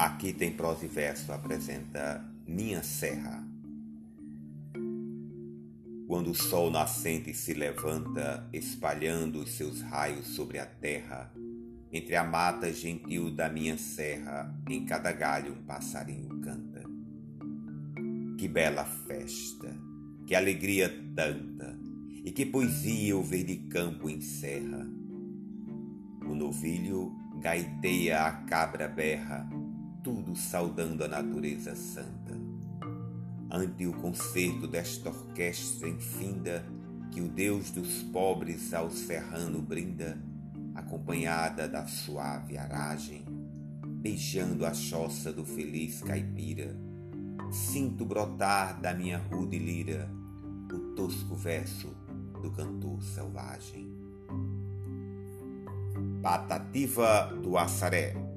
Aqui tem prosa e verso apresenta Minha Serra. Quando o sol nascente se levanta, espalhando os seus raios sobre a terra, entre a mata gentil da minha serra, em cada galho um passarinho canta. Que bela festa, que alegria tanta, e que poesia o verde campo encerra. O novilho gaiteia a cabra berra, tudo saudando a natureza santa. Ante o concerto desta orquestra infinda, que o Deus dos pobres ao serrano brinda, acompanhada da suave aragem, beijando a choça do feliz caipira, sinto brotar da minha rude lira o tosco verso do cantor selvagem. Patativa do Assaré